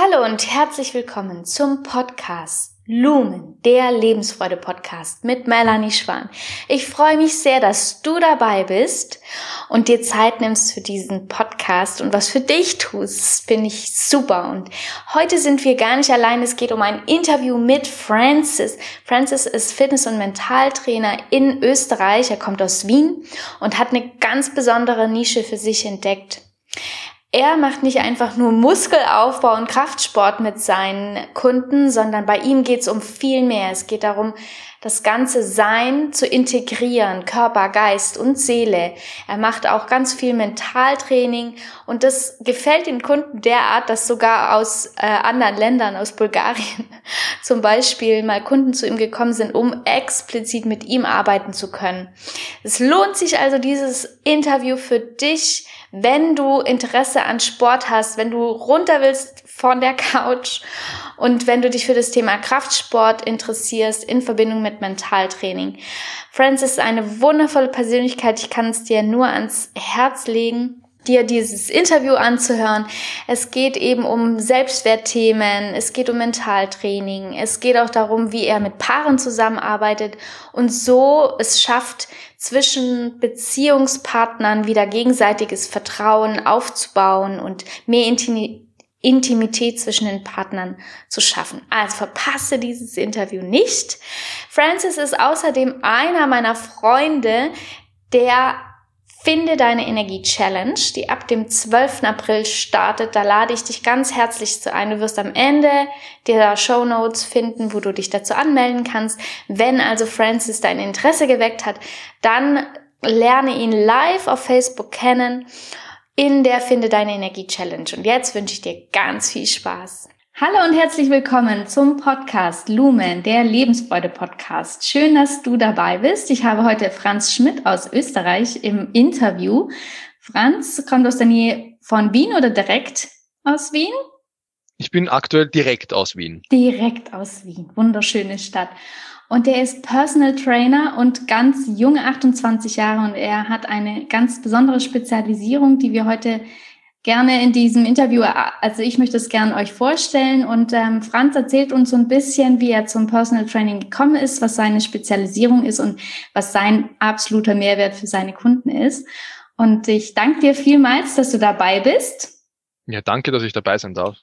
Hallo und herzlich willkommen zum Podcast Lumen, der Lebensfreude-Podcast mit Melanie Schwan. Ich freue mich sehr, dass du dabei bist und dir Zeit nimmst für diesen Podcast und was für dich tust. Finde ich super. Und heute sind wir gar nicht allein. Es geht um ein Interview mit Francis. Francis ist Fitness- und Mentaltrainer in Österreich. Er kommt aus Wien und hat eine ganz besondere Nische für sich entdeckt. Er macht nicht einfach nur Muskelaufbau und Kraftsport mit seinen Kunden, sondern bei ihm geht es um viel mehr. Es geht darum, das ganze Sein zu integrieren, Körper, Geist und Seele. Er macht auch ganz viel Mentaltraining und das gefällt den Kunden derart, dass sogar aus äh, anderen Ländern, aus Bulgarien zum Beispiel, mal Kunden zu ihm gekommen sind, um explizit mit ihm arbeiten zu können. Es lohnt sich also dieses Interview für dich, wenn du Interesse an Sport hast, wenn du runter willst von der Couch und wenn du dich für das Thema Kraftsport interessierst in Verbindung mit Mentaltraining. Francis ist eine wundervolle Persönlichkeit. Ich kann es dir nur ans Herz legen dir dieses Interview anzuhören. Es geht eben um Selbstwertthemen, es geht um Mentaltraining, es geht auch darum, wie er mit Paaren zusammenarbeitet und so es schafft, zwischen Beziehungspartnern wieder gegenseitiges Vertrauen aufzubauen und mehr Intimität zwischen den Partnern zu schaffen. Also verpasse dieses Interview nicht. Francis ist außerdem einer meiner Freunde, der Finde deine Energie Challenge, die ab dem 12. April startet. Da lade ich dich ganz herzlich zu ein. Du wirst am Ende der Show Notes finden, wo du dich dazu anmelden kannst. Wenn also Francis dein Interesse geweckt hat, dann lerne ihn live auf Facebook kennen in der Finde deine Energie Challenge. Und jetzt wünsche ich dir ganz viel Spaß. Hallo und herzlich willkommen zum Podcast Lumen, der Lebensfreude Podcast. Schön, dass du dabei bist. Ich habe heute Franz Schmidt aus Österreich im Interview. Franz kommt aus der Nähe von Wien oder direkt aus Wien? Ich bin aktuell direkt aus Wien. Direkt aus Wien. Wunderschöne Stadt. Und er ist Personal Trainer und ganz junge 28 Jahre und er hat eine ganz besondere Spezialisierung, die wir heute gerne in diesem Interview, also ich möchte es gerne euch vorstellen und ähm, Franz erzählt uns so ein bisschen, wie er zum Personal Training gekommen ist, was seine Spezialisierung ist und was sein absoluter Mehrwert für seine Kunden ist. Und ich danke dir vielmals, dass du dabei bist. Ja, danke, dass ich dabei sein darf.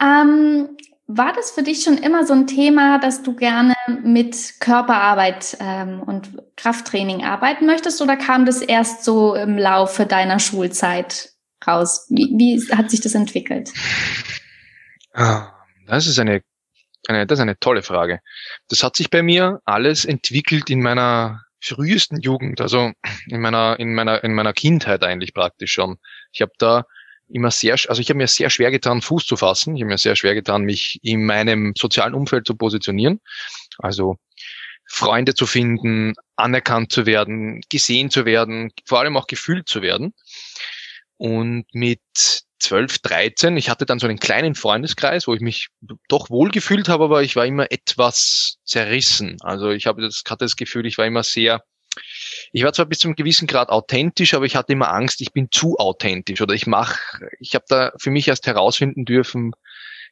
Ähm, war das für dich schon immer so ein Thema, dass du gerne mit Körperarbeit ähm, und Krafttraining arbeiten möchtest oder kam das erst so im Laufe deiner Schulzeit raus? Wie, wie hat sich das entwickelt? Ah, das ist eine, eine, das ist eine tolle Frage. Das hat sich bei mir alles entwickelt in meiner frühesten Jugend, also in meiner, in meiner, in meiner Kindheit eigentlich praktisch schon. Ich habe da immer sehr, also ich habe mir sehr schwer getan, Fuß zu fassen. Ich habe mir sehr schwer getan, mich in meinem sozialen Umfeld zu positionieren. Also Freunde zu finden, anerkannt zu werden, gesehen zu werden, vor allem auch gefühlt zu werden. Und mit 12, 13, ich hatte dann so einen kleinen Freundeskreis, wo ich mich doch wohl gefühlt habe, aber ich war immer etwas zerrissen. Also ich habe das, hatte das Gefühl, ich war immer sehr ich war zwar bis zu einem gewissen Grad authentisch, aber ich hatte immer Angst, ich bin zu authentisch oder ich mache, ich habe da für mich erst herausfinden dürfen,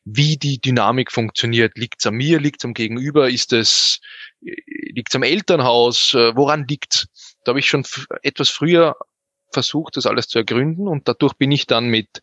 wie die Dynamik funktioniert. Liegt es an mir, liegt es am Gegenüber, ist es, liegt es am Elternhaus, äh, woran liegt Da habe ich schon etwas früher versucht, das alles zu ergründen und dadurch bin ich dann mit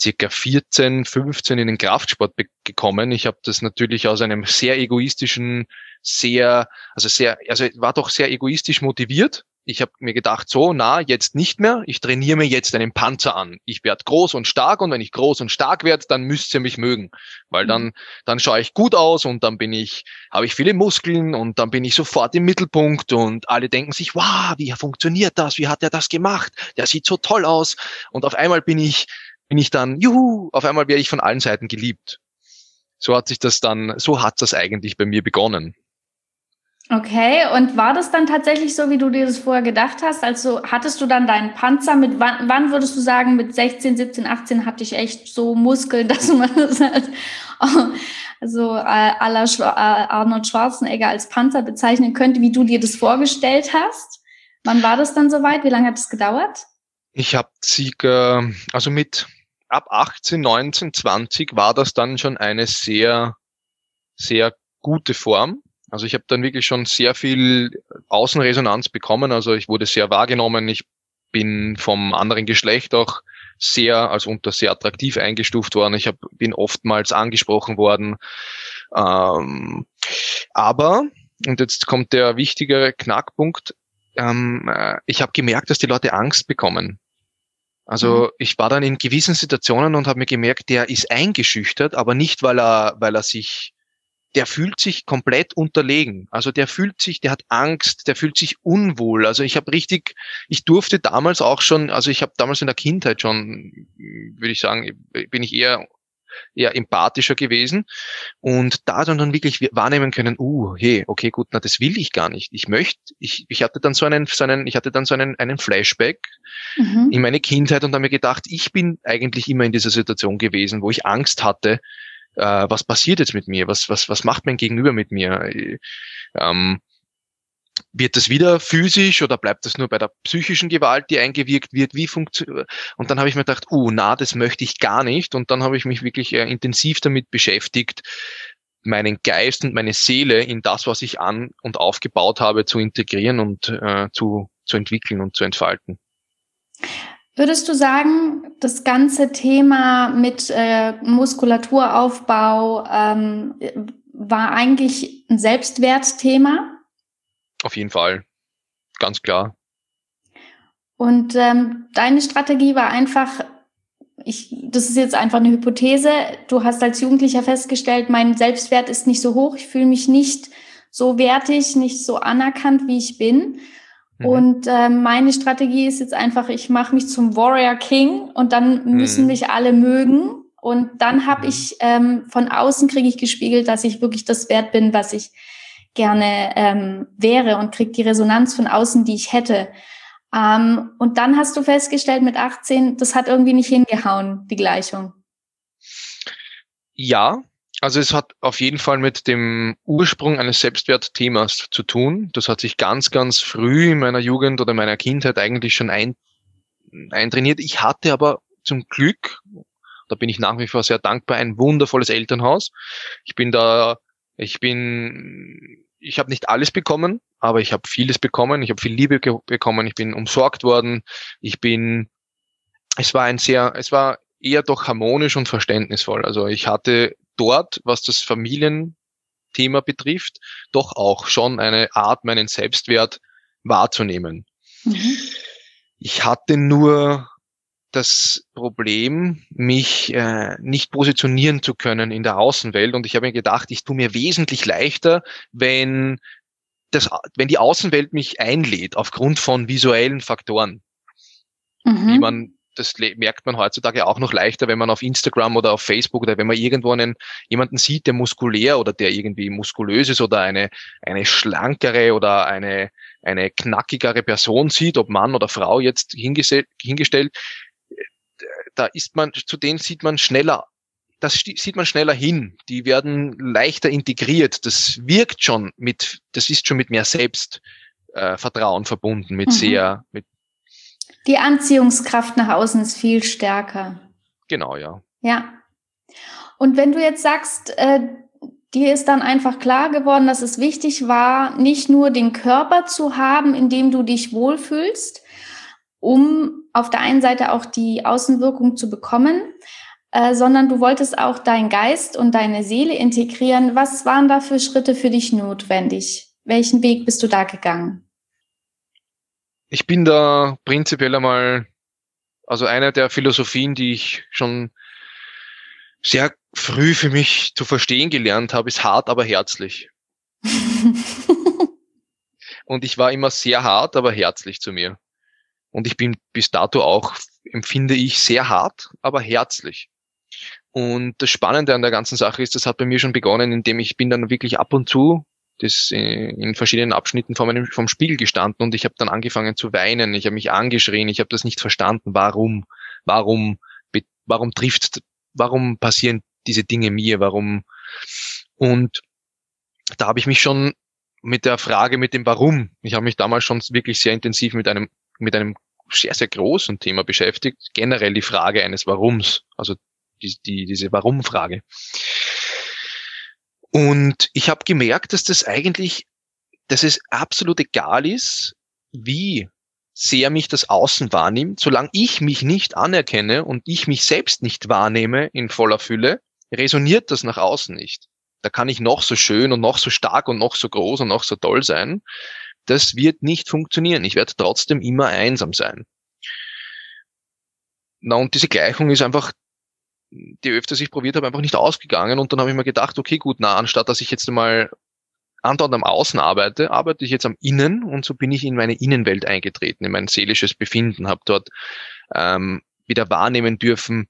circa 14, 15 in den Kraftsport gekommen. Ich habe das natürlich aus einem sehr egoistischen sehr, also sehr, also war doch sehr egoistisch motiviert. Ich habe mir gedacht, so, na, jetzt nicht mehr. Ich trainiere mir jetzt einen Panzer an. Ich werde groß und stark und wenn ich groß und stark werde, dann müsst ihr mich mögen, weil dann, mhm. dann schaue ich gut aus und dann bin ich, habe ich viele Muskeln und dann bin ich sofort im Mittelpunkt und alle denken sich, wow, wie funktioniert das? Wie hat er das gemacht? Der sieht so toll aus. Und auf einmal bin ich, bin ich dann, juhu, auf einmal werde ich von allen Seiten geliebt. So hat sich das dann, so hat das eigentlich bei mir begonnen. Okay, und war das dann tatsächlich so, wie du dir das vorher gedacht hast? Also hattest du dann deinen Panzer mit, wann, wann würdest du sagen, mit 16, 17, 18 hatte ich echt so Muskeln, dass man das halt, also äh, aller Schwa äh, Arnold Schwarzenegger als Panzer bezeichnen könnte, wie du dir das vorgestellt hast? Wann war das dann soweit? Wie lange hat es gedauert? Ich habe sie, also mit ab 18, 19, 20 war das dann schon eine sehr, sehr gute Form. Also ich habe dann wirklich schon sehr viel Außenresonanz bekommen. Also ich wurde sehr wahrgenommen. Ich bin vom anderen Geschlecht auch sehr als unter sehr attraktiv eingestuft worden. Ich hab, bin oftmals angesprochen worden. Ähm, aber, und jetzt kommt der wichtigere Knackpunkt, ähm, äh, ich habe gemerkt, dass die Leute Angst bekommen. Also mhm. ich war dann in gewissen Situationen und habe mir gemerkt, der ist eingeschüchtert, aber nicht, weil er, weil er sich der fühlt sich komplett unterlegen. Also der fühlt sich, der hat Angst, der fühlt sich unwohl. Also ich habe richtig, ich durfte damals auch schon, also ich habe damals in der Kindheit schon, würde ich sagen, bin ich eher eher empathischer gewesen und da dann dann wirklich wahrnehmen können, uh, hey, okay, gut, na, das will ich gar nicht. Ich möchte, ich, ich hatte dann so einen, so einen, ich hatte dann so einen, einen Flashback mhm. in meine Kindheit und habe mir gedacht, ich bin eigentlich immer in dieser Situation gewesen, wo ich Angst hatte, äh, was passiert jetzt mit mir? Was, was, was macht mein Gegenüber mit mir? Ähm, wird das wieder physisch oder bleibt das nur bei der psychischen Gewalt, die eingewirkt wird? Wie funktioniert? Und dann habe ich mir gedacht, uh, na, das möchte ich gar nicht. Und dann habe ich mich wirklich äh, intensiv damit beschäftigt, meinen Geist und meine Seele in das, was ich an und aufgebaut habe, zu integrieren und äh, zu, zu entwickeln und zu entfalten. Würdest du sagen, das ganze Thema mit äh, Muskulaturaufbau ähm, war eigentlich ein Selbstwertthema? Auf jeden Fall, ganz klar. Und ähm, deine Strategie war einfach, ich, das ist jetzt einfach eine Hypothese, du hast als Jugendlicher festgestellt, mein Selbstwert ist nicht so hoch, ich fühle mich nicht so wertig, nicht so anerkannt, wie ich bin. Mhm. Und äh, meine Strategie ist jetzt einfach, ich mache mich zum Warrior King und dann müssen mhm. mich alle mögen. Und dann habe mhm. ich ähm, von außen kriege ich gespiegelt, dass ich wirklich das wert bin, was ich gerne ähm, wäre und krieg die Resonanz von außen, die ich hätte. Ähm, und dann hast du festgestellt mit 18, das hat irgendwie nicht hingehauen, die Gleichung. Ja, also es hat auf jeden Fall mit dem Ursprung eines Selbstwertthemas zu tun. Das hat sich ganz, ganz früh in meiner Jugend oder meiner Kindheit eigentlich schon ein, eintrainiert. Ich hatte aber zum Glück, da bin ich nach wie vor sehr dankbar, ein wundervolles Elternhaus. Ich bin da, ich bin, ich habe nicht alles bekommen, aber ich habe vieles bekommen. Ich habe viel Liebe bekommen. Ich bin umsorgt worden. Ich bin, es war ein sehr, es war eher doch harmonisch und verständnisvoll. Also ich hatte dort, was das Familienthema betrifft, doch auch schon eine Art, meinen Selbstwert wahrzunehmen. Mhm. Ich hatte nur das Problem, mich äh, nicht positionieren zu können in der Außenwelt. Und ich habe mir gedacht, ich tue mir wesentlich leichter, wenn das, wenn die Außenwelt mich einlädt aufgrund von visuellen Faktoren, mhm. wie man das merkt man heutzutage auch noch leichter, wenn man auf Instagram oder auf Facebook oder wenn man irgendwo einen, jemanden sieht, der muskulär oder der irgendwie muskulös ist oder eine, eine schlankere oder eine, eine knackigere Person sieht, ob Mann oder Frau jetzt hingestellt, da ist man, zu denen sieht man schneller, das sieht man schneller hin. Die werden leichter integriert. Das wirkt schon mit, das ist schon mit mehr Selbstvertrauen äh, verbunden, mit mhm. sehr, mit die Anziehungskraft nach außen ist viel stärker. Genau, ja. Ja. Und wenn du jetzt sagst, äh, dir ist dann einfach klar geworden, dass es wichtig war, nicht nur den Körper zu haben, in dem du dich wohlfühlst, um auf der einen Seite auch die Außenwirkung zu bekommen, äh, sondern du wolltest auch deinen Geist und deine Seele integrieren. Was waren da für Schritte für dich notwendig? Welchen Weg bist du da gegangen? ich bin da prinzipiell einmal, also eine der Philosophien, die ich schon sehr früh für mich zu verstehen gelernt habe, ist hart, aber herzlich. und ich war immer sehr hart, aber herzlich zu mir. Und ich bin bis dato auch, empfinde ich, sehr hart, aber herzlich. Und das Spannende an der ganzen Sache ist, das hat bei mir schon begonnen, indem ich bin dann wirklich ab und zu das in verschiedenen Abschnitten vor meinem, vom Spiegel gestanden und ich habe dann angefangen zu weinen. Ich habe mich angeschrien. Ich habe das nicht verstanden. Warum? Warum? Warum trifft? Warum passieren diese Dinge mir? Warum? Und da habe ich mich schon mit der Frage mit dem Warum. Ich habe mich damals schon wirklich sehr intensiv mit einem mit einem sehr, sehr großen Thema beschäftigt. Generell die Frage eines Warums, also die, die, diese Warum-Frage. Und ich habe gemerkt, dass das eigentlich, dass es absolut egal ist, wie sehr mich das Außen wahrnimmt, solange ich mich nicht anerkenne und ich mich selbst nicht wahrnehme in voller Fülle, resoniert das nach außen nicht. Da kann ich noch so schön und noch so stark und noch so groß und noch so toll sein. Das wird nicht funktionieren. Ich werde trotzdem immer einsam sein. Na, und diese Gleichung ist einfach, die öfter ich probiert habe, einfach nicht ausgegangen. Und dann habe ich mir gedacht, okay, gut, na, anstatt dass ich jetzt mal andauernd am Außen arbeite, arbeite ich jetzt am Innen und so bin ich in meine Innenwelt eingetreten, in mein seelisches Befinden, habe dort ähm, wieder wahrnehmen dürfen,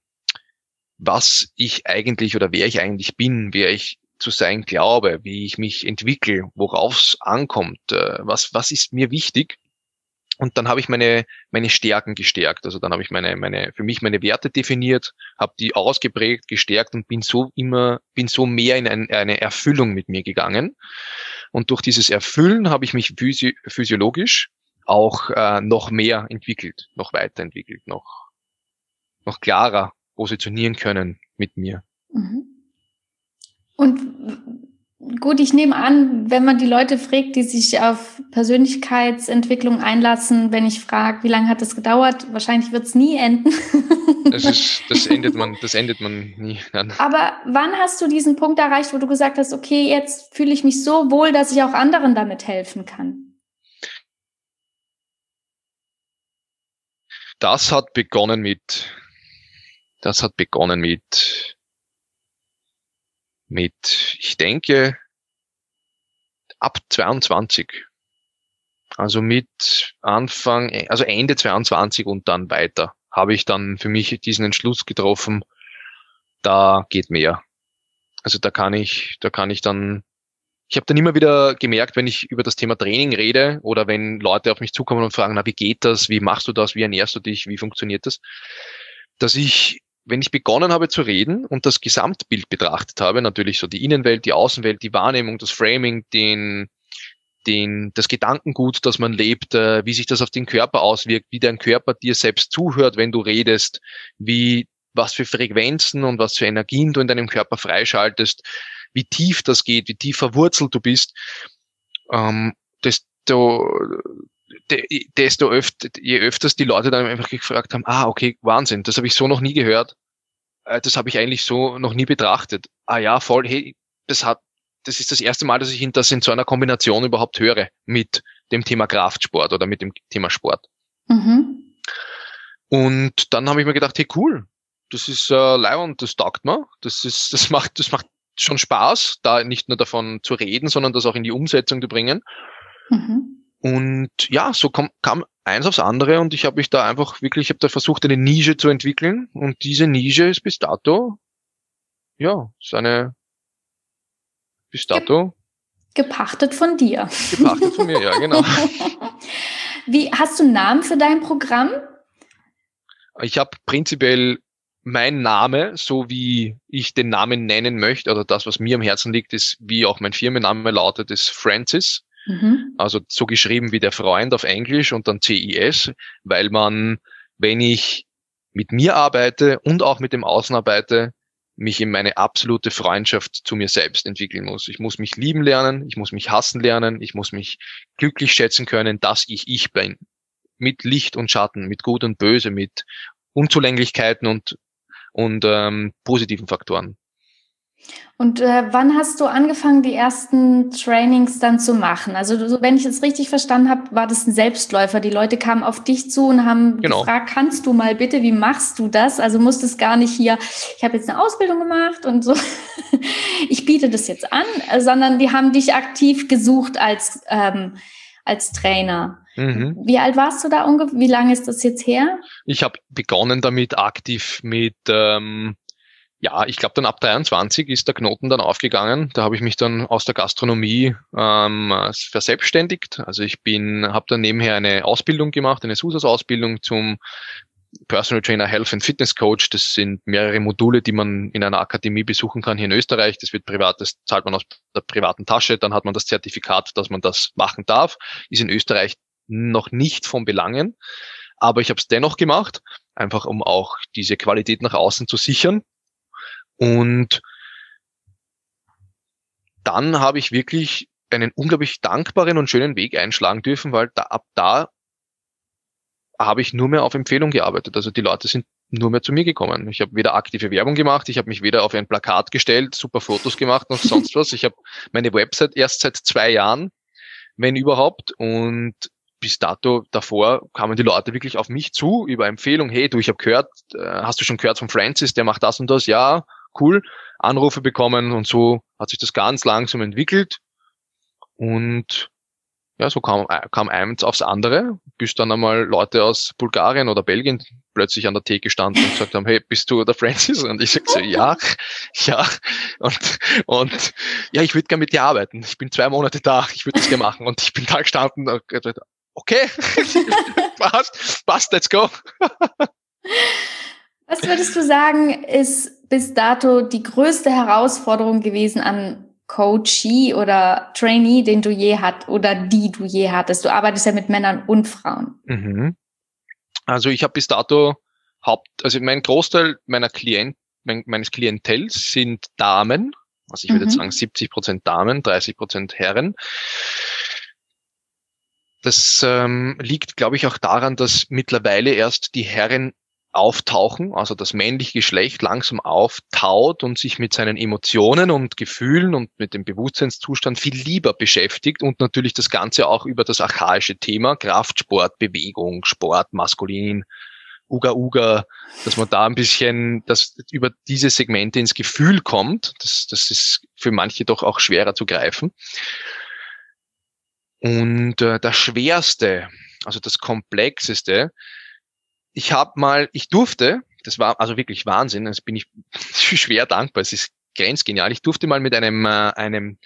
was ich eigentlich oder wer ich eigentlich bin, wer ich zu sein glaube, wie ich mich entwickle, worauf es ankommt, äh, was, was ist mir wichtig. Und dann habe ich meine, meine Stärken gestärkt. Also dann habe ich meine, meine, für mich meine Werte definiert, habe die ausgeprägt, gestärkt und bin so immer, bin so mehr in ein, eine Erfüllung mit mir gegangen. Und durch dieses Erfüllen habe ich mich physi physiologisch auch äh, noch mehr entwickelt, noch weiterentwickelt, noch, noch klarer positionieren können mit mir. Mhm. Und gut, ich nehme an, wenn man die Leute fragt, die sich auf Persönlichkeitsentwicklung einlassen, wenn ich frage, wie lange hat das gedauert, wahrscheinlich wird es nie enden. Das, ist, das, endet man, das endet man nie. Dann. Aber wann hast du diesen Punkt erreicht, wo du gesagt hast, okay, jetzt fühle ich mich so wohl, dass ich auch anderen damit helfen kann? Das hat begonnen mit, das hat begonnen mit mit, ich denke, ab 22. Also mit Anfang, also Ende 22 und dann weiter habe ich dann für mich diesen Entschluss getroffen, da geht mehr. Also da kann ich, da kann ich dann, ich habe dann immer wieder gemerkt, wenn ich über das Thema Training rede oder wenn Leute auf mich zukommen und fragen, na, wie geht das, wie machst du das, wie ernährst du dich, wie funktioniert das, dass ich wenn ich begonnen habe zu reden und das Gesamtbild betrachtet habe, natürlich so die Innenwelt, die Außenwelt, die Wahrnehmung, das Framing, den, den, das Gedankengut, das man lebt, äh, wie sich das auf den Körper auswirkt, wie dein Körper dir selbst zuhört, wenn du redest, wie, was für Frequenzen und was für Energien du in deinem Körper freischaltest, wie tief das geht, wie tief verwurzelt du bist, ähm, desto, desto öfter, je öfters die Leute dann einfach gefragt haben, ah, okay, Wahnsinn, das habe ich so noch nie gehört. Äh, das habe ich eigentlich so noch nie betrachtet. Ah ja, voll, hey, das hat, das ist das erste Mal, dass ich das in so einer Kombination überhaupt höre mit dem Thema Kraftsport oder mit dem Thema Sport. Mhm. Und dann habe ich mir gedacht, hey cool, das ist äh, Leihwand, das taugt mir. Das ist, das macht, das macht schon Spaß, da nicht nur davon zu reden, sondern das auch in die Umsetzung zu bringen. Mhm. Und ja, so kam, kam eins aufs andere und ich habe mich da einfach wirklich, ich habe da versucht, eine Nische zu entwickeln und diese Nische ist bis dato, ja, ist eine bis dato gepachtet von dir. Gepachtet von mir, ja, genau. Wie hast du einen Namen für dein Programm? Ich habe prinzipiell mein Name, so wie ich den Namen nennen möchte, oder das, was mir am Herzen liegt, ist, wie auch mein Firmenname lautet, ist Francis. Mhm. Also so geschrieben wie der Freund auf Englisch und dann CIS, weil man, wenn ich mit mir arbeite und auch mit dem Außen arbeite, mich in meine absolute Freundschaft zu mir selbst entwickeln muss. Ich muss mich lieben lernen, ich muss mich hassen lernen, ich muss mich glücklich schätzen können, dass ich ich bin. Mit Licht und Schatten, mit Gut und Böse, mit Unzulänglichkeiten und, und ähm, positiven Faktoren. Und äh, wann hast du angefangen, die ersten Trainings dann zu machen? Also so, wenn ich es richtig verstanden habe, war das ein Selbstläufer. Die Leute kamen auf dich zu und haben genau. gefragt, kannst du mal bitte, wie machst du das? Also musstest gar nicht hier, ich habe jetzt eine Ausbildung gemacht und so, ich biete das jetzt an, sondern die haben dich aktiv gesucht als, ähm, als Trainer. Mhm. Wie alt warst du da ungefähr? Wie lange ist das jetzt her? Ich habe begonnen damit aktiv mit ähm, ja, ich glaube dann ab 23 ist der Knoten dann aufgegangen. Da habe ich mich dann aus der Gastronomie ähm, verselbstständigt. Also ich bin, habe dann nebenher eine Ausbildung gemacht, eine SUSAS-Ausbildung zum Personal Trainer Health and Fitness Coach. Das sind mehrere Module, die man in einer Akademie besuchen kann hier in Österreich. Das wird privat, das zahlt man aus der privaten Tasche. Dann hat man das Zertifikat, dass man das machen darf. Ist in Österreich noch nicht von Belangen. Aber ich habe es dennoch gemacht, einfach um auch diese Qualität nach außen zu sichern. Und dann habe ich wirklich einen unglaublich dankbaren und schönen Weg einschlagen dürfen, weil da, ab da habe ich nur mehr auf Empfehlung gearbeitet. Also die Leute sind nur mehr zu mir gekommen. Ich habe weder aktive Werbung gemacht, ich habe mich weder auf ein Plakat gestellt, super Fotos gemacht noch sonst was. Ich habe meine Website erst seit zwei Jahren, wenn überhaupt. Und bis dato davor kamen die Leute wirklich auf mich zu über Empfehlung. Hey, du, ich habe gehört, äh, hast du schon gehört von Francis, der macht das und das? Ja, cool. Anrufe bekommen und so hat sich das ganz langsam entwickelt. Und ja, so kam, äh, kam eins aufs andere, bis dann einmal Leute aus Bulgarien oder Belgien plötzlich an der Theke standen und gesagt haben, hey, bist du der Francis? Und ich sag so, ja, ja. Und, und ja, ich würde gerne mit dir arbeiten. Ich bin zwei Monate da, ich würde das gerne machen. Und ich bin da gestanden und gesagt, okay, passt, passt, let's go. Was würdest du sagen, ist bis dato die größte Herausforderung gewesen an Coachee oder Trainee, den du je hat oder die du je hattest? Du arbeitest ja mit Männern und Frauen. Mhm. Also ich habe bis dato Haupt, also mein Großteil meiner Klient, mein, meines Klientels sind Damen. Also ich würde mhm. sagen 70 Prozent Damen, 30 Prozent Herren. Das ähm, liegt, glaube ich, auch daran, dass mittlerweile erst die Herren auftauchen, also das männliche Geschlecht langsam auftaut und sich mit seinen Emotionen und Gefühlen und mit dem Bewusstseinszustand viel lieber beschäftigt und natürlich das Ganze auch über das archaische Thema Kraftsport, Bewegung, Sport, Maskulin, Uga Uga, dass man da ein bisschen, dass über diese Segmente ins Gefühl kommt. Das, das ist für manche doch auch schwerer zu greifen. Und äh, das Schwerste, also das Komplexeste, ich habe mal, ich durfte, das war also wirklich Wahnsinn, das bin ich schwer dankbar, es ist grenzgenial. Ich durfte mal mit einem, äh, einem,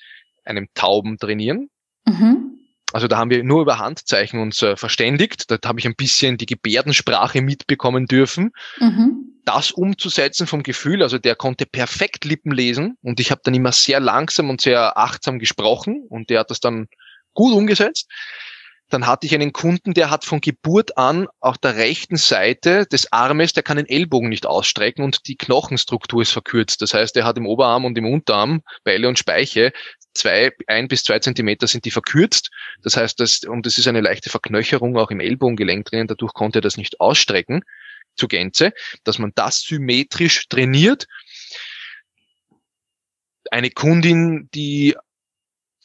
einem Tauben trainieren. Mhm. Also da haben wir nur über Handzeichen uns äh, verständigt. Da habe ich ein bisschen die Gebärdensprache mitbekommen dürfen. Mhm. Das umzusetzen vom Gefühl, also der konnte perfekt Lippen lesen und ich habe dann immer sehr langsam und sehr achtsam gesprochen und der hat das dann gut umgesetzt. Dann hatte ich einen Kunden, der hat von Geburt an auf der rechten Seite des Armes, der kann den Ellbogen nicht ausstrecken und die Knochenstruktur ist verkürzt. Das heißt, er hat im Oberarm und im Unterarm, Beile und Speiche, zwei, ein bis zwei Zentimeter sind die verkürzt. Das heißt, das, und es ist eine leichte Verknöcherung auch im Ellbogengelenk drin, dadurch konnte er das nicht ausstrecken zur Gänze, dass man das symmetrisch trainiert. Eine Kundin, die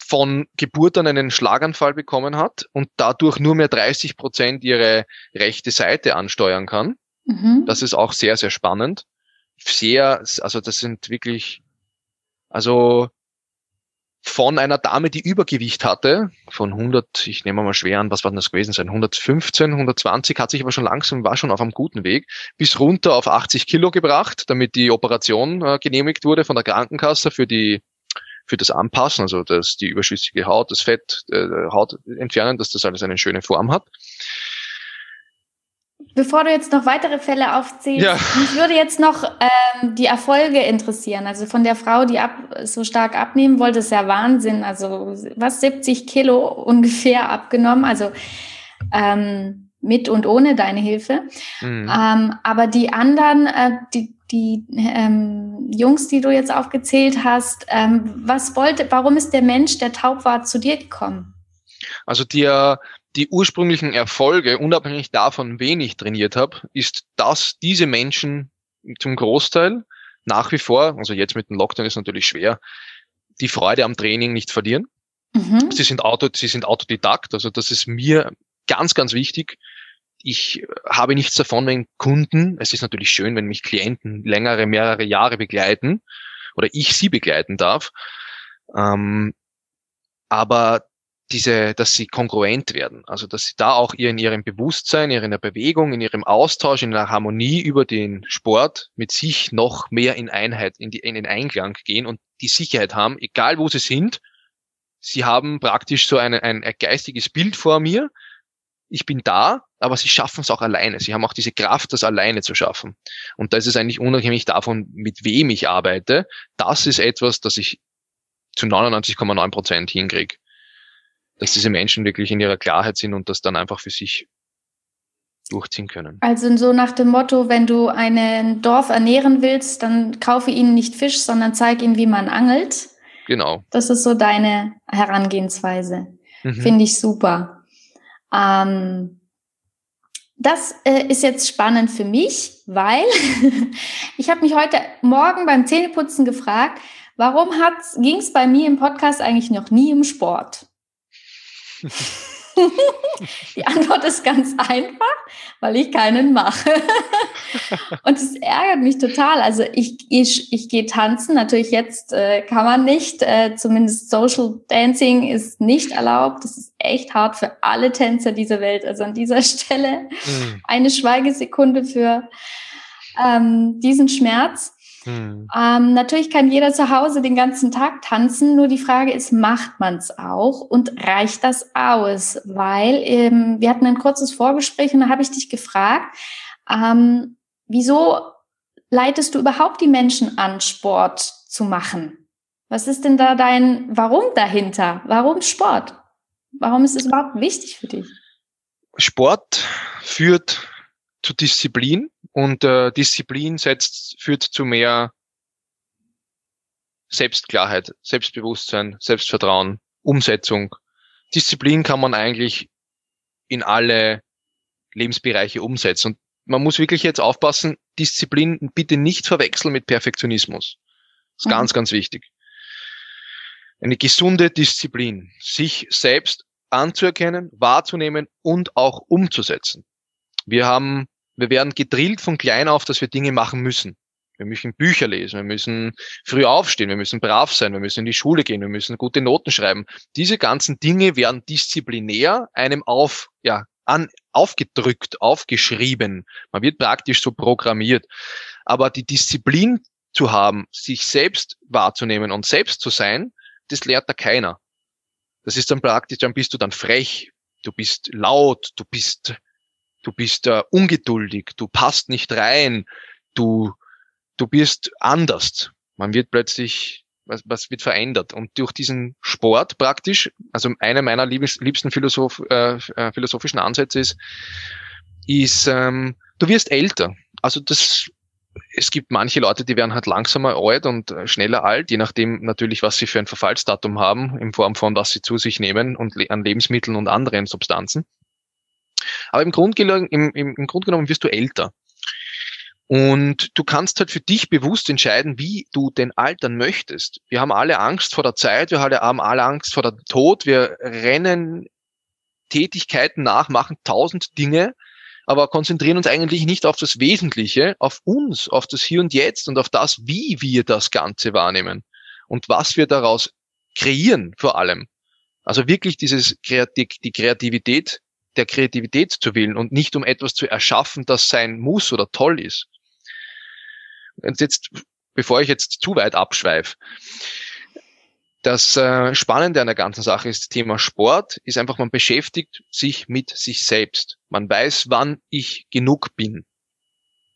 von Geburt an einen Schlaganfall bekommen hat und dadurch nur mehr 30 Prozent ihre rechte Seite ansteuern kann. Mhm. Das ist auch sehr, sehr spannend. Sehr, also das sind wirklich, also von einer Dame, die Übergewicht hatte, von 100, ich nehme mal schwer an, was war denn das gewesen sein, 115, 120, hat sich aber schon langsam, war schon auf einem guten Weg, bis runter auf 80 Kilo gebracht, damit die Operation äh, genehmigt wurde von der Krankenkasse für die für das Anpassen, also dass die überschüssige Haut, das Fett, äh, Haut entfernen, dass das alles eine schöne Form hat. Bevor du jetzt noch weitere Fälle aufzählst, ja. mich würde jetzt noch ähm, die Erfolge interessieren. Also von der Frau, die ab, so stark abnehmen wollte, ist ja Wahnsinn. Also was 70 Kilo ungefähr abgenommen. Also ähm, mit und ohne deine Hilfe. Mhm. Ähm, aber die anderen, äh, die, die ähm, Jungs, die du jetzt aufgezählt hast, ähm, was wollte, warum ist der Mensch, der taub war, zu dir gekommen? Also die, die ursprünglichen Erfolge, unabhängig davon, wen ich trainiert habe, ist, dass diese Menschen zum Großteil nach wie vor, also jetzt mit dem Lockdown ist natürlich schwer, die Freude am Training nicht verlieren. Mhm. Sie sind Auto, sie sind Autodidakt, also das ist mir ganz, ganz wichtig, ich habe nichts davon, wenn Kunden, es ist natürlich schön, wenn mich Klienten längere, mehrere Jahre begleiten oder ich sie begleiten darf, ähm, aber diese, dass sie kongruent werden, also dass sie da auch in ihrem Bewusstsein, in ihrer Bewegung, in ihrem Austausch, in der Harmonie über den Sport mit sich noch mehr in Einheit, in, die, in den Einklang gehen und die Sicherheit haben, egal wo sie sind, sie haben praktisch so ein, ein geistiges Bild vor mir, ich bin da, aber sie schaffen es auch alleine. Sie haben auch diese Kraft, das alleine zu schaffen. Und da ist es eigentlich unabhängig davon, mit wem ich arbeite. Das ist etwas, das ich zu 99,9 Prozent hinkriege. Dass diese Menschen wirklich in ihrer Klarheit sind und das dann einfach für sich durchziehen können. Also so nach dem Motto, wenn du ein Dorf ernähren willst, dann kaufe ihnen nicht Fisch, sondern zeig ihnen, wie man angelt. Genau. Das ist so deine Herangehensweise. Mhm. Finde ich super. Ähm, das äh, ist jetzt spannend für mich, weil ich habe mich heute Morgen beim Zähneputzen gefragt, warum ging es bei mir im Podcast eigentlich noch nie um Sport? Die Antwort ist ganz einfach, weil ich keinen mache. Und es ärgert mich total. Also ich, ich, ich gehe tanzen. Natürlich jetzt äh, kann man nicht. Äh, zumindest Social Dancing ist nicht erlaubt. Das ist echt hart für alle Tänzer dieser Welt. Also an dieser Stelle mhm. eine Schweigesekunde für ähm, diesen Schmerz. Hm. Ähm, natürlich kann jeder zu Hause den ganzen Tag tanzen, nur die Frage ist, macht man es auch und reicht das aus? Weil ähm, wir hatten ein kurzes Vorgespräch und da habe ich dich gefragt, ähm, wieso leitest du überhaupt die Menschen an, Sport zu machen? Was ist denn da dein Warum dahinter? Warum Sport? Warum ist es überhaupt wichtig für dich? Sport führt zu Disziplin und äh, Disziplin setzt, führt zu mehr Selbstklarheit, Selbstbewusstsein, Selbstvertrauen, Umsetzung. Disziplin kann man eigentlich in alle Lebensbereiche umsetzen. Und man muss wirklich jetzt aufpassen, Disziplin bitte nicht verwechseln mit Perfektionismus. Das ist mhm. ganz, ganz wichtig. Eine gesunde Disziplin, sich selbst anzuerkennen, wahrzunehmen und auch umzusetzen. Wir haben wir werden gedrillt von klein auf, dass wir Dinge machen müssen. Wir müssen Bücher lesen, wir müssen früh aufstehen, wir müssen brav sein, wir müssen in die Schule gehen, wir müssen gute Noten schreiben. Diese ganzen Dinge werden disziplinär einem auf, ja, an, aufgedrückt, aufgeschrieben. Man wird praktisch so programmiert. Aber die Disziplin zu haben, sich selbst wahrzunehmen und selbst zu sein, das lehrt da keiner. Das ist dann praktisch, dann bist du dann frech, du bist laut, du bist du bist äh, ungeduldig, du passt nicht rein, du, du bist anders. Man wird plötzlich, was, was wird verändert? Und durch diesen Sport praktisch, also einer meiner liebsten Philosoph, äh, äh, philosophischen Ansätze ist, ist, ähm, du wirst älter. Also das, es gibt manche Leute, die werden halt langsamer alt und äh, schneller alt, je nachdem natürlich, was sie für ein Verfallsdatum haben, in Form von was sie zu sich nehmen und an Lebensmitteln und anderen Substanzen. Aber im genommen, im, im, Grunde genommen wirst du älter. Und du kannst halt für dich bewusst entscheiden, wie du denn altern möchtest. Wir haben alle Angst vor der Zeit, wir haben alle Angst vor der Tod, wir rennen Tätigkeiten nach, machen tausend Dinge, aber konzentrieren uns eigentlich nicht auf das Wesentliche, auf uns, auf das Hier und Jetzt und auf das, wie wir das Ganze wahrnehmen und was wir daraus kreieren vor allem. Also wirklich dieses die Kreativität der Kreativität zu wählen und nicht um etwas zu erschaffen, das sein muss oder toll ist. Und jetzt, bevor ich jetzt zu weit abschweife, das äh, Spannende an der ganzen Sache ist, das Thema Sport ist einfach, man beschäftigt sich mit sich selbst. Man weiß, wann ich genug bin.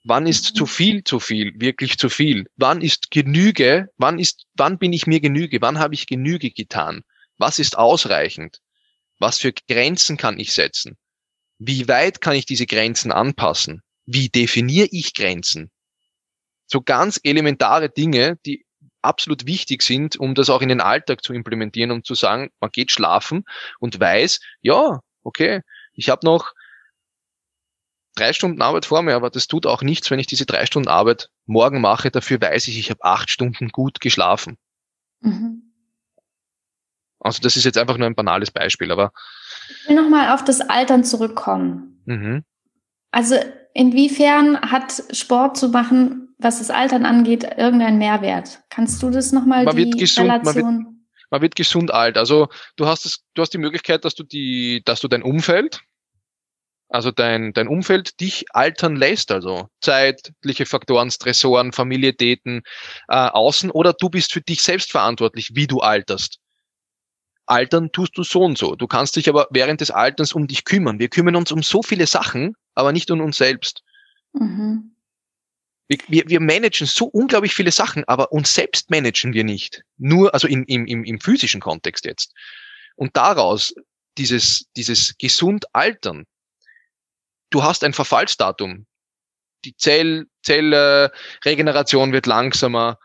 Wann ist mhm. zu viel zu viel, wirklich zu viel? Wann ist Genüge? Wann ist, wann bin ich mir Genüge? Wann habe ich Genüge getan? Was ist ausreichend? Was für Grenzen kann ich setzen? Wie weit kann ich diese Grenzen anpassen? Wie definiere ich Grenzen? So ganz elementare Dinge, die absolut wichtig sind, um das auch in den Alltag zu implementieren, um zu sagen, man geht schlafen und weiß, ja, okay, ich habe noch drei Stunden Arbeit vor mir, aber das tut auch nichts, wenn ich diese drei Stunden Arbeit morgen mache. Dafür weiß ich, ich habe acht Stunden gut geschlafen. Mhm. Also das ist jetzt einfach nur ein banales Beispiel, aber. Ich will nochmal auf das Altern zurückkommen. Mhm. Also inwiefern hat Sport zu machen, was das Altern angeht, irgendeinen Mehrwert? Kannst du das nochmal die wird gesund, Relation? Man wird, man wird gesund alt. Also du hast es, du hast die Möglichkeit, dass du die, dass du dein Umfeld, also dein, dein Umfeld dich altern lässt, also zeitliche Faktoren, Stressoren, Familietäten, äh, außen, oder du bist für dich selbst verantwortlich, wie du alterst altern tust du so und so. Du kannst dich aber während des Alterns um dich kümmern. Wir kümmern uns um so viele Sachen, aber nicht um uns selbst. Mhm. Wir, wir, managen so unglaublich viele Sachen, aber uns selbst managen wir nicht. Nur, also im, im, im, im physischen Kontext jetzt. Und daraus dieses, dieses gesund Altern, du hast ein Verfallsdatum. Die Zell, Zellregeneration wird langsamer,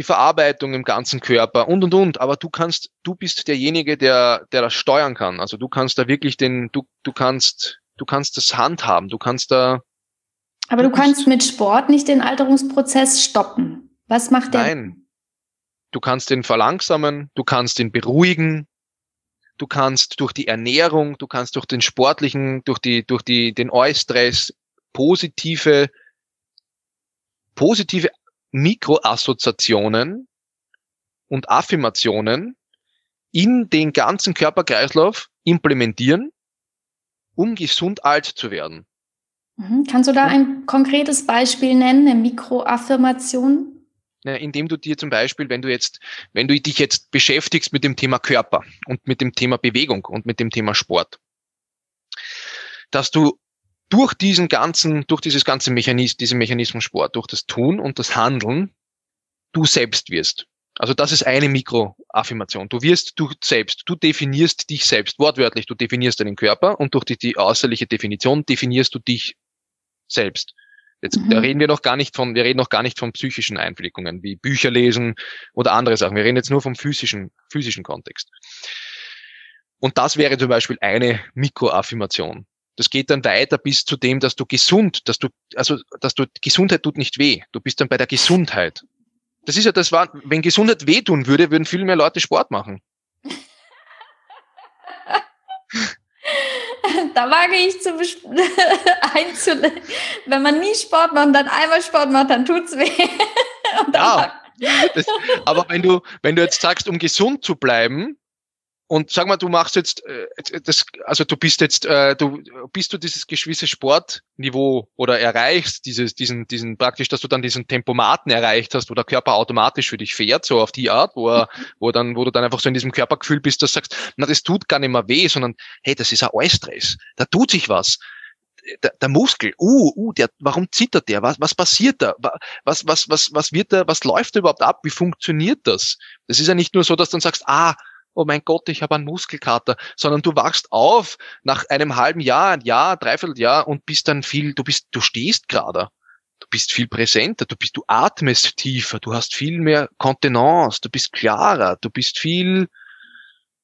die Verarbeitung im ganzen Körper und und und. Aber du kannst, du bist derjenige, der, der das steuern kann. Also du kannst da wirklich den, du, du kannst, du kannst das handhaben. Du kannst da. Aber du, du kannst mit Sport nicht den Alterungsprozess stoppen. Was macht der? Nein. Du kannst den verlangsamen, du kannst ihn beruhigen, du kannst durch die Ernährung, du kannst durch den sportlichen, durch die, durch die, den Eustress positive, positive Mikroassoziationen und Affirmationen in den ganzen Körperkreislauf implementieren, um gesund alt zu werden. Mhm. Kannst du da ein konkretes Beispiel nennen, eine Mikroaffirmation? Indem du dir zum Beispiel, wenn du jetzt, wenn du dich jetzt beschäftigst mit dem Thema Körper und mit dem Thema Bewegung und mit dem Thema Sport, dass du durch diesen ganzen, durch dieses ganze Mechanismus, diesen Mechanismus Sport, durch das Tun und das Handeln, du selbst wirst. Also das ist eine Mikroaffirmation. Du wirst du selbst, du definierst dich selbst, wortwörtlich, du definierst deinen Körper und durch die, die äußerliche Definition definierst du dich selbst. Jetzt mhm. da reden wir noch gar nicht von, wir reden noch gar nicht von psychischen Einwirkungen, wie Bücher lesen oder andere Sachen. Wir reden jetzt nur vom physischen, physischen Kontext. Und das wäre zum Beispiel eine Mikroaffirmation. Das geht dann weiter bis zu dem, dass du gesund, dass du, also, dass du, Gesundheit tut nicht weh. Du bist dann bei der Gesundheit. Das ist ja das war, wenn Gesundheit wehtun würde, würden viel mehr Leute Sport machen. da wage ich zu einzunehmen. Wenn man nie Sport macht und dann einmal Sport macht, dann tut's weh. ja, das, aber wenn du, wenn du jetzt sagst, um gesund zu bleiben, und sag mal, du machst jetzt äh, das, also du bist jetzt, äh, du bist du dieses gewisse Sportniveau oder erreichst dieses, diesen, diesen praktisch, dass du dann diesen Tempomaten erreicht hast, wo der Körper automatisch für dich fährt, so auf die Art, wo er, wo dann, wo du dann einfach so in diesem Körpergefühl bist, dass du sagst, na, das tut gar nicht mehr weh, sondern hey, das ist ein Eustress, da tut sich was. Der, der Muskel, uh, uh, der, warum zittert der? Was, was passiert da? Was, was, was, was wird da, was läuft da überhaupt ab? Wie funktioniert das? Das ist ja nicht nur so, dass du dann sagst, ah, oh mein Gott, ich habe einen Muskelkater, sondern du wachst auf nach einem halben Jahr, ein Jahr, dreiviertel Jahr und bist dann viel, du bist, du stehst gerade. Du bist viel präsenter, du bist, du atmest tiefer, du hast viel mehr Kontenance, du bist klarer, du bist viel,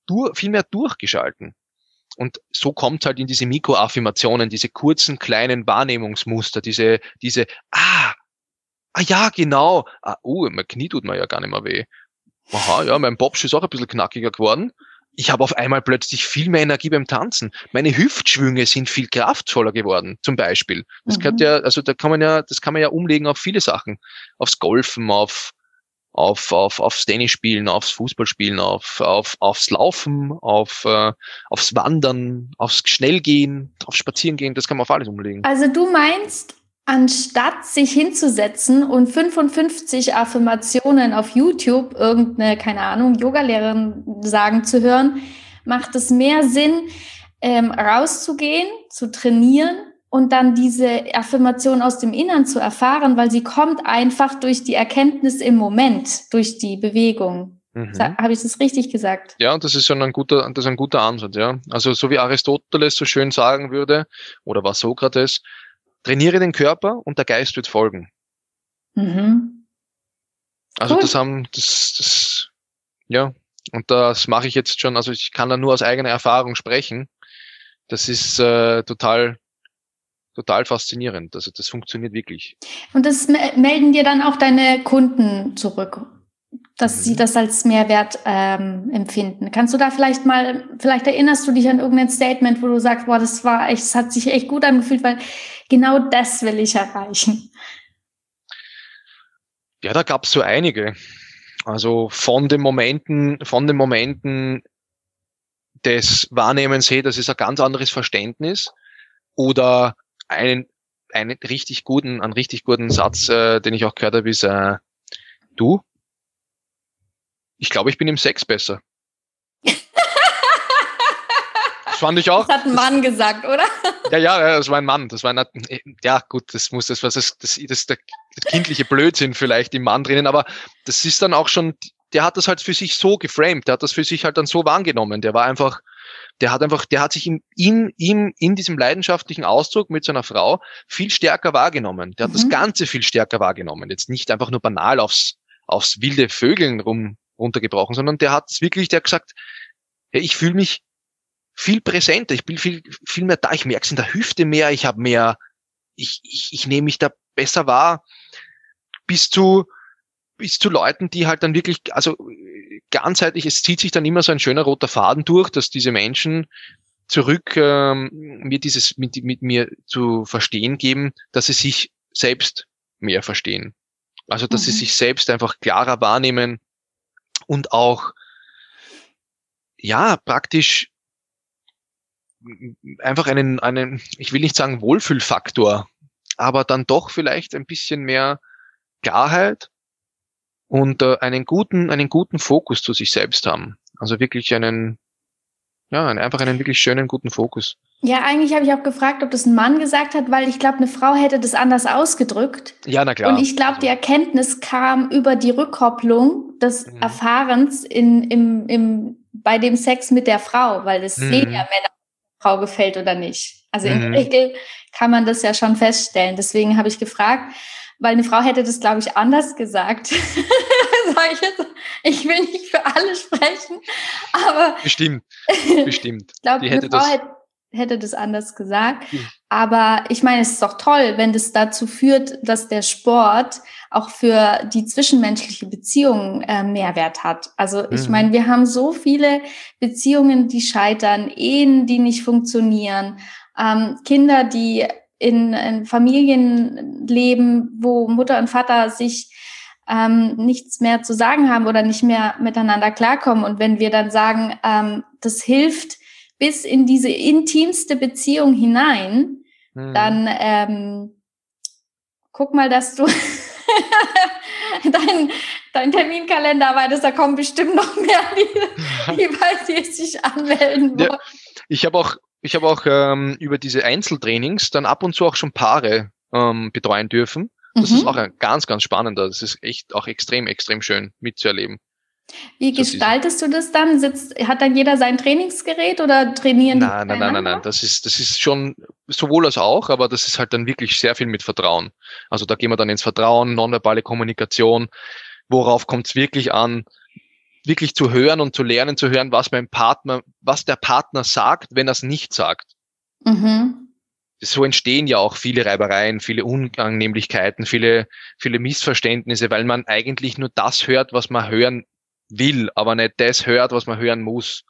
du, viel mehr durchgeschalten. Und so kommt halt in diese Mikroaffirmationen, diese kurzen, kleinen Wahrnehmungsmuster, diese, diese, ah, ah ja, genau, ah, oh, mein Knie tut mir ja gar nicht mehr weh aha, ja, mein Bobsch ist auch ein bisschen knackiger geworden. Ich habe auf einmal plötzlich viel mehr Energie beim Tanzen. Meine Hüftschwünge sind viel kraftvoller geworden, zum Beispiel. Das mhm. kann ja, also da kann man ja, das kann man ja umlegen auf viele Sachen. Aufs Golfen, auf, auf, auf, aufs Tennisspielen, aufs Fußballspielen, auf, auf, aufs Laufen, auf, äh, aufs Wandern, aufs Schnellgehen, aufs Spazierengehen, das kann man auf alles umlegen. Also du meinst, anstatt sich hinzusetzen und 55 Affirmationen auf YouTube irgendeine, keine Ahnung, Yogalehrerin sagen zu hören, macht es mehr Sinn, ähm, rauszugehen, zu trainieren und dann diese Affirmation aus dem Innern zu erfahren, weil sie kommt einfach durch die Erkenntnis im Moment, durch die Bewegung. Mhm. Habe ich das richtig gesagt? Ja, und das ist schon ein guter, das ist ein guter Ansatz, ja. Also so wie Aristoteles so schön sagen würde, oder was Sokrates, trainiere den Körper und der Geist wird folgen. Mhm. Also cool. das haben, das, das, ja, und das mache ich jetzt schon, also ich kann da nur aus eigener Erfahrung sprechen. Das ist äh, total, total faszinierend. Also das funktioniert wirklich. Und das melden dir dann auch deine Kunden zurück, dass mhm. sie das als Mehrwert ähm, empfinden. Kannst du da vielleicht mal, vielleicht erinnerst du dich an irgendein Statement, wo du sagst, boah, das war echt, es hat sich echt gut angefühlt, weil genau das will ich erreichen. Ja, da gab es so einige. Also von den Momenten, von den Momenten des Wahrnehmens, hey, das ist ein ganz anderes Verständnis oder einen, einen richtig guten, einen richtig guten Satz, äh, den ich auch gehört habe, ist, äh, du, ich glaube, ich bin im Sex besser. Das fand ich auch. Das hat ein Mann das, gesagt, oder? Ja, ja, das war ein Mann. Das war ein, ja, gut, das muss, das was das, das, das ist der kindliche Blödsinn vielleicht im Mann drinnen, aber das ist dann auch schon, der hat das halt für sich so geframed, der hat das für sich halt dann so wahrgenommen. Der war einfach, der hat einfach, der hat sich in, in, in, in diesem leidenschaftlichen Ausdruck mit seiner Frau viel stärker wahrgenommen. Der hat mhm. das Ganze viel stärker wahrgenommen. Jetzt nicht einfach nur banal aufs, aufs wilde Vögeln rum, runtergebrochen, sondern der hat es wirklich, der hat gesagt, ja, ich fühle mich viel präsenter, ich bin viel, viel mehr da, ich merke es in der Hüfte mehr, ich habe mehr, ich, ich, ich nehme mich da besser wahr, bis zu, bis zu Leuten, die halt dann wirklich, also ganzheitlich, es zieht sich dann immer so ein schöner roter Faden durch, dass diese Menschen zurück ähm, mir dieses mit, mit mir zu verstehen geben, dass sie sich selbst mehr verstehen. Also dass mhm. sie sich selbst einfach klarer wahrnehmen und auch ja praktisch einfach einen, einen, ich will nicht sagen Wohlfühlfaktor, aber dann doch vielleicht ein bisschen mehr Klarheit und äh, einen guten, einen guten Fokus zu sich selbst haben. Also wirklich einen, ja, einfach einen wirklich schönen, guten Fokus. Ja, eigentlich habe ich auch gefragt, ob das ein Mann gesagt hat, weil ich glaube, eine Frau hätte das anders ausgedrückt. Ja, na klar. Und ich glaube, die Erkenntnis kam über die Rückkopplung des mhm. Erfahrens in, im, im, bei dem Sex mit der Frau, weil das mhm. sehen ja Männer, Frau gefällt oder nicht. Also mhm. in der Regel kann man das ja schon feststellen. Deswegen habe ich gefragt, weil eine Frau hätte das, glaube ich, anders gesagt. ich, jetzt, ich will nicht für alle sprechen, aber. Bestimmt, bestimmt. ich glaube, eine Frau das hätte, hätte das anders gesagt. Mhm. Aber ich meine, es ist doch toll, wenn das dazu führt, dass der Sport auch für die zwischenmenschliche Beziehung äh, Mehrwert hat. Also ich mhm. meine, wir haben so viele Beziehungen, die scheitern, Ehen, die nicht funktionieren, ähm, Kinder, die in, in Familien leben, wo Mutter und Vater sich ähm, nichts mehr zu sagen haben oder nicht mehr miteinander klarkommen. Und wenn wir dann sagen, ähm, das hilft bis in diese intimste Beziehung hinein, mhm. dann ähm, guck mal, dass du dein, dein Terminkalender arbeitest, da kommen bestimmt noch mehr, die, die bei dir sich anmelden wollen. Ja, ich habe auch ich habe auch ähm, über diese Einzeltrainings dann ab und zu auch schon Paare ähm, betreuen dürfen. Das mhm. ist auch ein ganz, ganz spannender. Das ist echt auch extrem, extrem schön mitzuerleben. Wie gestaltest du das dann? Sitzt, hat dann jeder sein Trainingsgerät oder trainieren nein, Nein, nein, nein, nein. Das ist, das ist schon sowohl als auch, aber das ist halt dann wirklich sehr viel mit Vertrauen. Also da gehen wir dann ins Vertrauen, nonverbale Kommunikation. Worauf kommt es wirklich an? wirklich zu hören und zu lernen, zu hören, was mein Partner, was der Partner sagt, wenn er es nicht sagt. Mhm. So entstehen ja auch viele Reibereien, viele Unannehmlichkeiten, viele, viele Missverständnisse, weil man eigentlich nur das hört, was man hören will, aber nicht das hört, was man hören muss.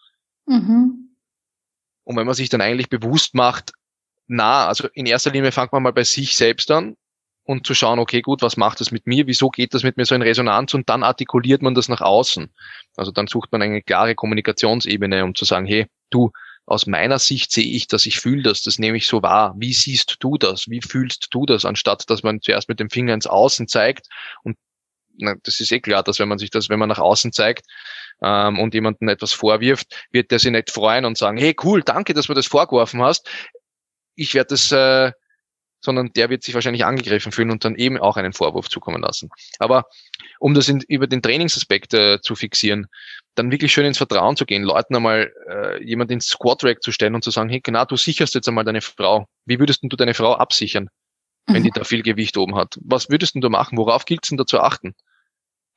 Mhm. Und wenn man sich dann eigentlich bewusst macht, na, also in erster Linie fängt man mal bei sich selbst an und zu schauen, okay, gut, was macht das mit mir? Wieso geht das mit mir so in Resonanz? Und dann artikuliert man das nach außen. Also dann sucht man eine klare Kommunikationsebene, um zu sagen, hey, du, aus meiner Sicht sehe ich das, ich fühle das, das nehme ich so wahr. Wie siehst du das? Wie fühlst du das? Anstatt, dass man zuerst mit dem Finger ins Außen zeigt und na, das ist eh klar, dass wenn man sich das, wenn man nach außen zeigt ähm, und jemanden etwas vorwirft, wird der sich nicht freuen und sagen, hey cool, danke, dass du das vorgeworfen hast. Ich werde das äh, sondern der wird sich wahrscheinlich angegriffen fühlen und dann eben auch einen Vorwurf zukommen lassen. Aber um das in, über den Trainingsaspekt äh, zu fixieren, dann wirklich schön ins Vertrauen zu gehen, Leuten einmal äh, jemand ins Squat-Rack zu stellen und zu sagen, hey, genau, du sicherst jetzt einmal deine Frau. Wie würdest du deine Frau absichern, wenn mhm. die da viel Gewicht oben hat? Was würdest du machen? Worauf gilt es denn da zu achten?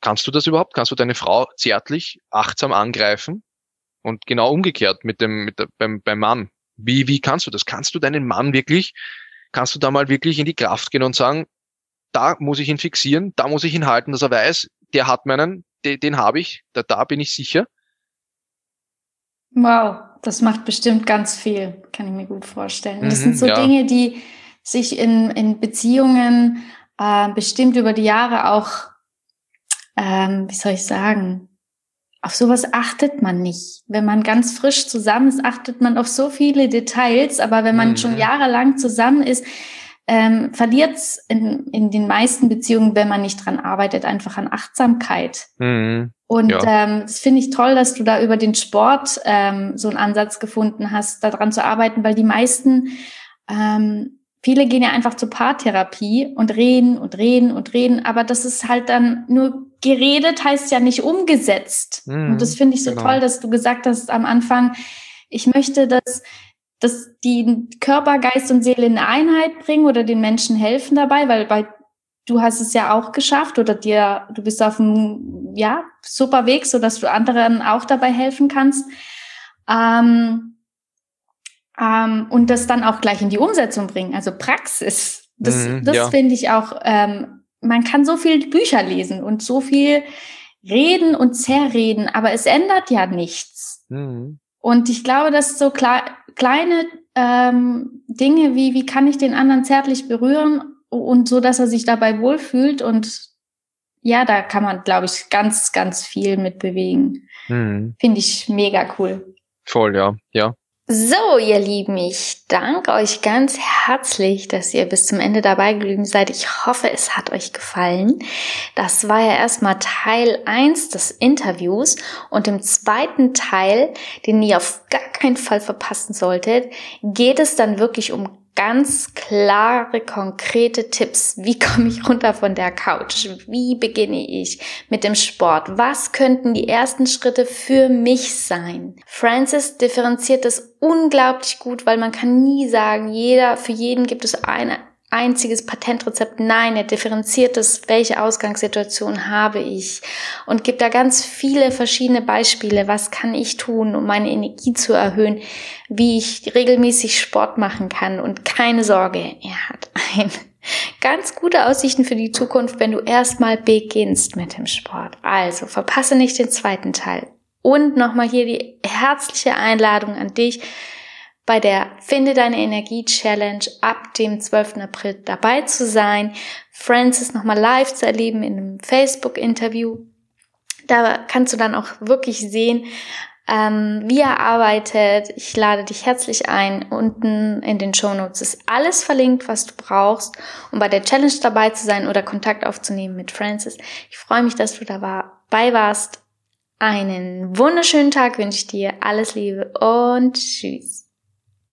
Kannst du das überhaupt? Kannst du deine Frau zärtlich, achtsam angreifen? Und genau umgekehrt mit dem, mit der, beim, beim Mann. Wie, wie kannst du das? Kannst du deinen Mann wirklich kannst du da mal wirklich in die Kraft gehen und sagen, da muss ich ihn fixieren, da muss ich ihn halten, dass er weiß, der hat meinen, den, den habe ich, da, da bin ich sicher. Wow, das macht bestimmt ganz viel, kann ich mir gut vorstellen. Das mhm, sind so ja. Dinge, die sich in, in Beziehungen äh, bestimmt über die Jahre auch, ähm, wie soll ich sagen, auf sowas achtet man nicht. Wenn man ganz frisch zusammen ist, achtet man auf so viele Details, aber wenn man mhm. schon jahrelang zusammen ist, ähm, verliert es in, in den meisten Beziehungen, wenn man nicht dran arbeitet, einfach an Achtsamkeit. Mhm. Und ja. ähm, das finde ich toll, dass du da über den Sport ähm, so einen Ansatz gefunden hast, daran zu arbeiten, weil die meisten ähm, Viele gehen ja einfach zur Paartherapie und reden und reden und reden, aber das ist halt dann nur geredet, heißt ja nicht umgesetzt. Mhm, und das finde ich so genau. toll, dass du gesagt hast am Anfang, ich möchte, dass, dass die Körper, Geist und Seele in Einheit bringen oder den Menschen helfen dabei, weil bei du hast es ja auch geschafft oder dir, du bist auf einem, ja, super Weg, so dass du anderen auch dabei helfen kannst. Ähm, ähm, und das dann auch gleich in die Umsetzung bringen, also Praxis. Das, mhm, das ja. finde ich auch, ähm, man kann so viel Bücher lesen und so viel reden und zerreden, aber es ändert ja nichts. Mhm. Und ich glaube, dass so kle kleine ähm, Dinge wie, wie kann ich den anderen zärtlich berühren und so, dass er sich dabei wohlfühlt und ja, da kann man, glaube ich, ganz, ganz viel mit bewegen. Mhm. Finde ich mega cool. Voll, ja, ja. So, ihr Lieben, ich danke euch ganz herzlich, dass ihr bis zum Ende dabei geblieben seid. Ich hoffe, es hat euch gefallen. Das war ja erstmal Teil eins des Interviews und im zweiten Teil, den ihr auf gar keinen Fall verpassen solltet, geht es dann wirklich um ganz klare, konkrete Tipps. Wie komme ich runter von der Couch? Wie beginne ich mit dem Sport? Was könnten die ersten Schritte für mich sein? Francis differenziert das unglaublich gut, weil man kann nie sagen, jeder, für jeden gibt es eine einziges Patentrezept. Nein, er differenziert es, welche Ausgangssituation habe ich und gibt da ganz viele verschiedene Beispiele. Was kann ich tun, um meine Energie zu erhöhen? Wie ich regelmäßig Sport machen kann und keine Sorge, er hat ein ganz gute Aussichten für die Zukunft, wenn du erstmal beginnst mit dem Sport. Also verpasse nicht den zweiten Teil. Und nochmal hier die herzliche Einladung an dich, bei der Finde deine Energie Challenge ab dem 12. April dabei zu sein, Francis nochmal live zu erleben in einem Facebook-Interview. Da kannst du dann auch wirklich sehen, ähm, wie er arbeitet. Ich lade dich herzlich ein. Unten in den Show Notes ist alles verlinkt, was du brauchst, um bei der Challenge dabei zu sein oder Kontakt aufzunehmen mit Francis. Ich freue mich, dass du dabei warst. Einen wunderschönen Tag wünsche ich dir. Alles Liebe und tschüss.